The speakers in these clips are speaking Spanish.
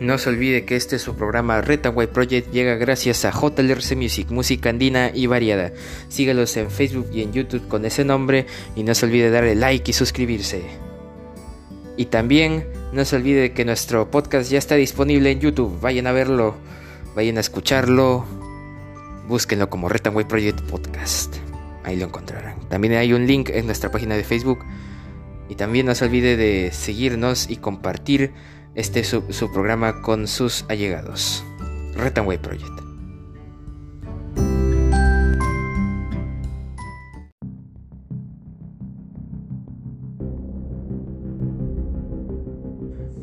No se olvide que este su programa Retaway Project llega gracias a JLRC Music, música andina y variada. Sígalos en Facebook y en YouTube con ese nombre y no se olvide darle like y suscribirse. Y también no se olvide que nuestro podcast ya está disponible en YouTube. Vayan a verlo, vayan a escucharlo. Búsquenlo como Retaway Project Podcast. Ahí lo encontrarán. También hay un link en nuestra página de Facebook. Y también no se olvide de seguirnos y compartir este su, su programa con sus allegados. Retanway Project.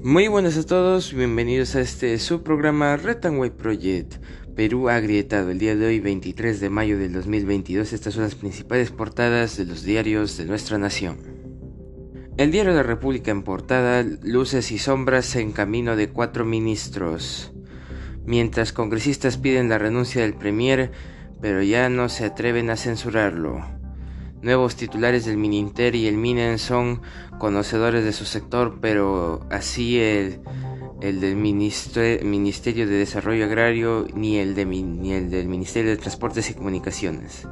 Muy buenas a todos, bienvenidos a este su programa Retanway Project. Perú agrietado. El día de hoy, 23 de mayo del 2022, estas son las principales portadas de los diarios de nuestra nación. El diario de la República en portada, luces y sombras en camino de cuatro ministros. Mientras congresistas piden la renuncia del Premier, pero ya no se atreven a censurarlo. Nuevos titulares del Mininter y el Minen son conocedores de su sector, pero así el el del Ministerio de Desarrollo Agrario ni el, de, ni el del Ministerio de Transportes y Comunicaciones.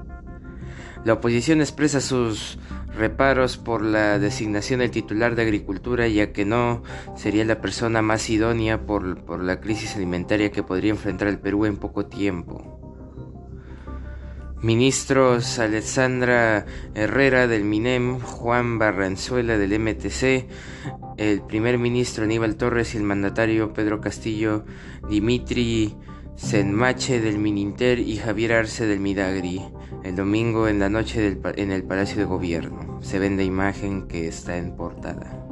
La oposición expresa sus reparos por la designación del titular de Agricultura, ya que no sería la persona más idónea por, por la crisis alimentaria que podría enfrentar el Perú en poco tiempo. Ministros Alexandra Herrera del MINEM, Juan Barranzuela del MTC, el primer ministro Aníbal Torres y el mandatario Pedro Castillo, Dimitri Senmache del Mininter y Javier Arce del Midagri, el domingo en la noche en el Palacio de Gobierno. Se ven la imagen que está en portada.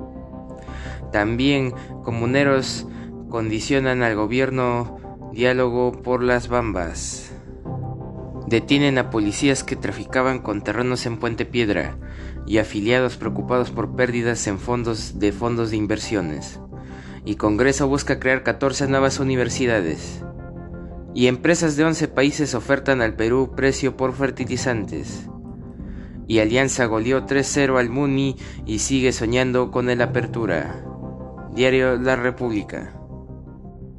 También comuneros condicionan al gobierno diálogo por las bambas. Detienen a policías que traficaban con terrenos en Puente Piedra y afiliados preocupados por pérdidas en fondos de fondos de inversiones. Y Congreso busca crear 14 nuevas universidades. Y empresas de 11 países ofertan al Perú precio por fertilizantes. Y Alianza goleó 3-0 al Muni y sigue soñando con el apertura. Diario La República.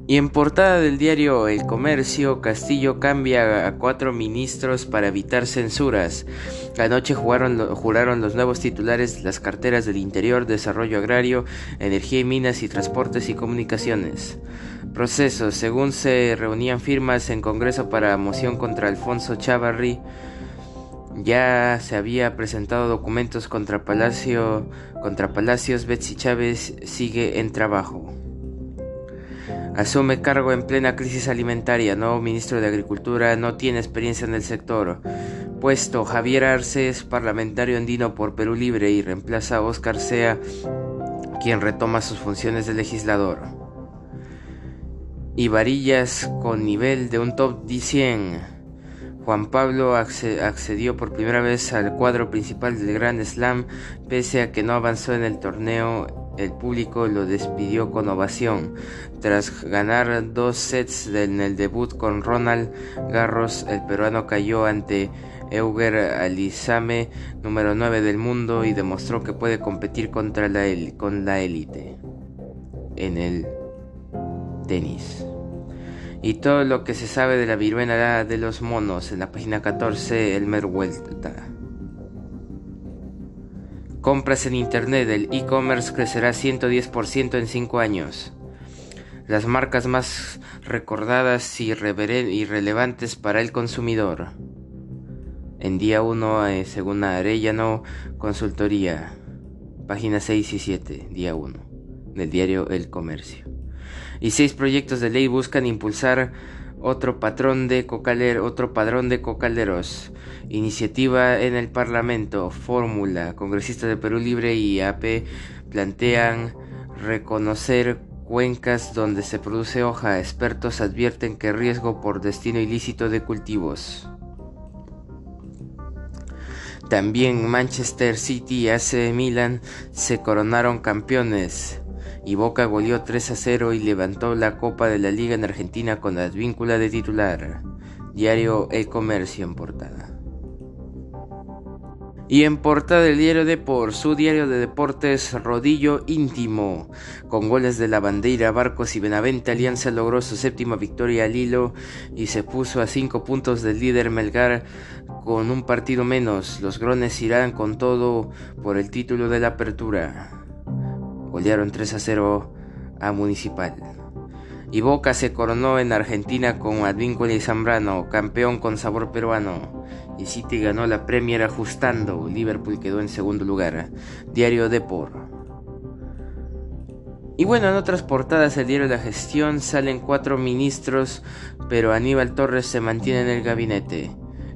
Y en portada del diario El Comercio, Castillo cambia a cuatro ministros para evitar censuras. Anoche jugaron, juraron los nuevos titulares las carteras del Interior, Desarrollo Agrario, Energía y Minas y Transportes y Comunicaciones. Procesos. Según se reunían firmas en Congreso para moción contra Alfonso Chavarri, ya se había presentado documentos contra Palacio, contra Palacios, Betsy Chávez sigue en trabajo. Asume cargo en plena crisis alimentaria, nuevo ministro de Agricultura, no tiene experiencia en el sector. Puesto Javier Arce es parlamentario andino por Perú Libre y reemplaza a Oscar Sea, quien retoma sus funciones de legislador. Y varillas con nivel de un top 100. Juan Pablo accedió por primera vez al cuadro principal del Grand Slam, pese a que no avanzó en el torneo el público lo despidió con ovación. Tras ganar dos sets en el debut con Ronald Garros, el peruano cayó ante Euger Alizame, número 9 del mundo, y demostró que puede competir contra con la élite en el tenis. Y todo lo que se sabe de la viruela de los monos en la página 14, Elmer Vuelta. Compras en Internet, el e-commerce crecerá 110% en 5 años. Las marcas más recordadas y, relevantes para el consumidor. En día 1, eh, según Arellano Consultoría, página 6 y 7, día 1, del diario El Comercio. Y seis proyectos de ley buscan impulsar otro patrón de otro padrón de cocaleros. Iniciativa en el Parlamento, fórmula, congresistas de Perú Libre y AP plantean reconocer cuencas donde se produce hoja. Expertos advierten que riesgo por destino ilícito de cultivos. También Manchester City y AC Milan se coronaron campeones y Boca goleó 3 a 0 y levantó la Copa de la Liga en Argentina con Advíncula de titular. Diario El Comercio en portada. Y en portada del diario de por su diario de deportes Rodillo Íntimo, con goles de la bandera, Barcos y Benavente, Alianza logró su séptima victoria al hilo y se puso a cinco puntos del líder Melgar con un partido menos. Los Grones irán con todo por el título de la apertura. Golearon 3 a 0 a Municipal. Y Boca se coronó en Argentina con Advíncula y Zambrano, campeón con sabor peruano. Y City ganó la Premier ajustando. Liverpool quedó en segundo lugar. Diario Depor. Y bueno, en otras portadas del diario La Gestión salen cuatro ministros, pero Aníbal Torres se mantiene en el gabinete.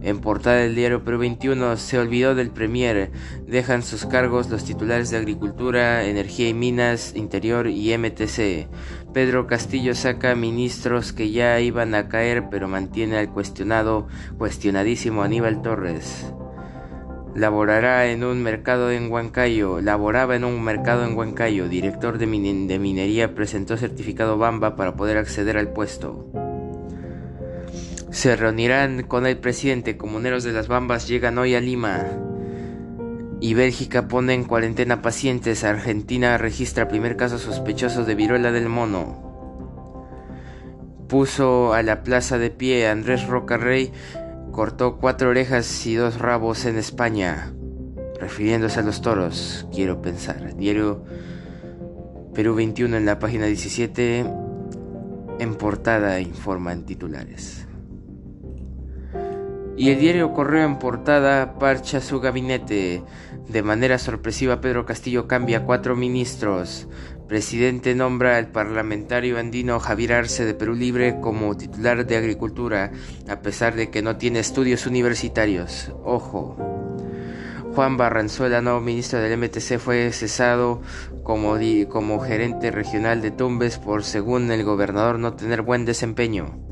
En portada del diario Perú 21 se olvidó del Premier. Dejan sus cargos los titulares de Agricultura, Energía y Minas, Interior y MTC. Pedro Castillo saca ministros que ya iban a caer, pero mantiene al cuestionado, cuestionadísimo Aníbal Torres. Laborará en un mercado en Huancayo. Laboraba en un mercado en Huancayo. Director de, de minería presentó certificado Bamba para poder acceder al puesto. Se reunirán con el presidente. Comuneros de las Bambas llegan hoy a Lima. Y Bélgica pone en cuarentena pacientes. Argentina registra primer caso sospechoso de viruela del mono. Puso a la plaza de pie Andrés Rocarrey. Cortó cuatro orejas y dos rabos en España. Refiriéndose a los toros, quiero pensar. Diario Perú 21 en la página 17. En portada informan titulares. Y el diario Correo en portada parcha su gabinete. De manera sorpresiva, Pedro Castillo cambia cuatro ministros. Presidente nombra al parlamentario andino Javier Arce de Perú Libre como titular de Agricultura, a pesar de que no tiene estudios universitarios. Ojo. Juan Barranzuela, nuevo ministro del MTC, fue cesado como, como gerente regional de Tumbes por, según el gobernador, no tener buen desempeño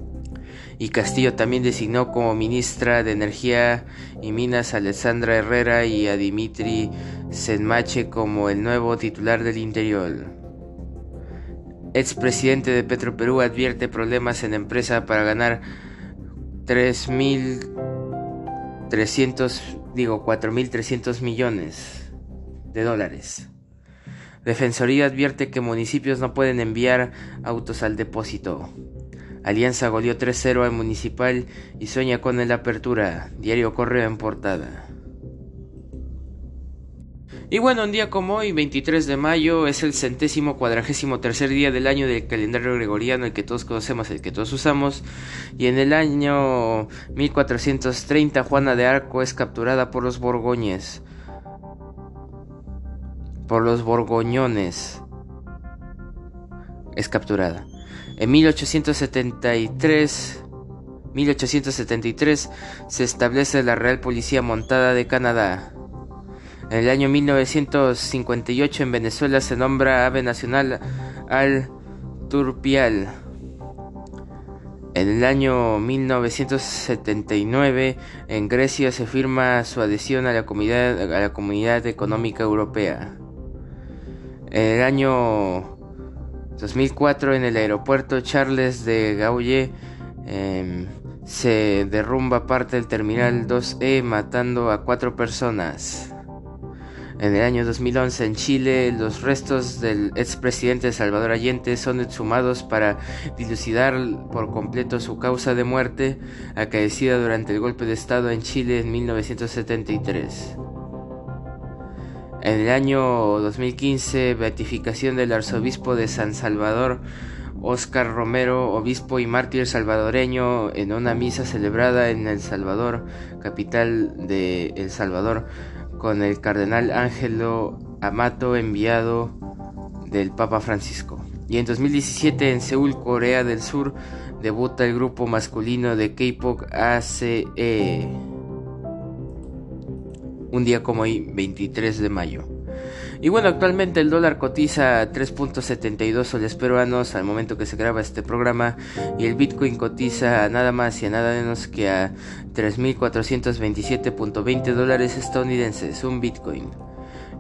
y Castillo también designó como ministra de Energía y Minas a Alessandra Herrera y a Dimitri Senmache como el nuevo titular del Interior. Expresidente de Petroperú advierte problemas en empresa para ganar 3.300, digo 4.300 millones de dólares. Defensoría advierte que municipios no pueden enviar autos al depósito. Alianza goleó 3-0 al Municipal y sueña con el Apertura. Diario Correo en portada. Y bueno, un día como hoy, 23 de mayo, es el centésimo cuadragésimo tercer día del año del calendario gregoriano, el que todos conocemos, el que todos usamos. Y en el año 1430, Juana de Arco es capturada por los borgoñes. Por los borgoñones. Es capturada. En 1873, 1873 se establece la Real Policía Montada de Canadá. En el año 1958 en Venezuela se nombra ave nacional al turpial. En el año 1979 en Grecia se firma su adhesión a la Comunidad, a la comunidad Económica Europea. En el año 2004 en el aeropuerto Charles de Gaulle em, se derrumba parte del terminal 2E matando a cuatro personas. En el año 2011 en Chile los restos del expresidente Salvador Allende son exhumados para dilucidar por completo su causa de muerte acaecida durante el golpe de Estado en Chile en 1973. En el año 2015, beatificación del arzobispo de San Salvador, Óscar Romero, obispo y mártir salvadoreño, en una misa celebrada en El Salvador, capital de El Salvador, con el cardenal Ángelo Amato, enviado del Papa Francisco. Y en 2017, en Seúl, Corea del Sur, debuta el grupo masculino de K-pop ACE un día como hoy, 23 de mayo. Y bueno, actualmente el dólar cotiza a 3.72 soles peruanos al momento que se graba este programa y el Bitcoin cotiza a nada más y a nada menos que a 3.427.20 dólares estadounidenses, un Bitcoin.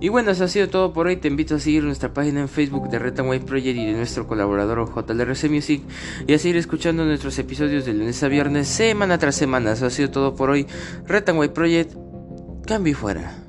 Y bueno, eso ha sido todo por hoy. Te invito a seguir nuestra página en Facebook de Red Project y de nuestro colaborador JLRC Music y a seguir escuchando nuestros episodios de lunes a viernes, semana tras semana. Eso ha sido todo por hoy. Red Project Cambio fuera.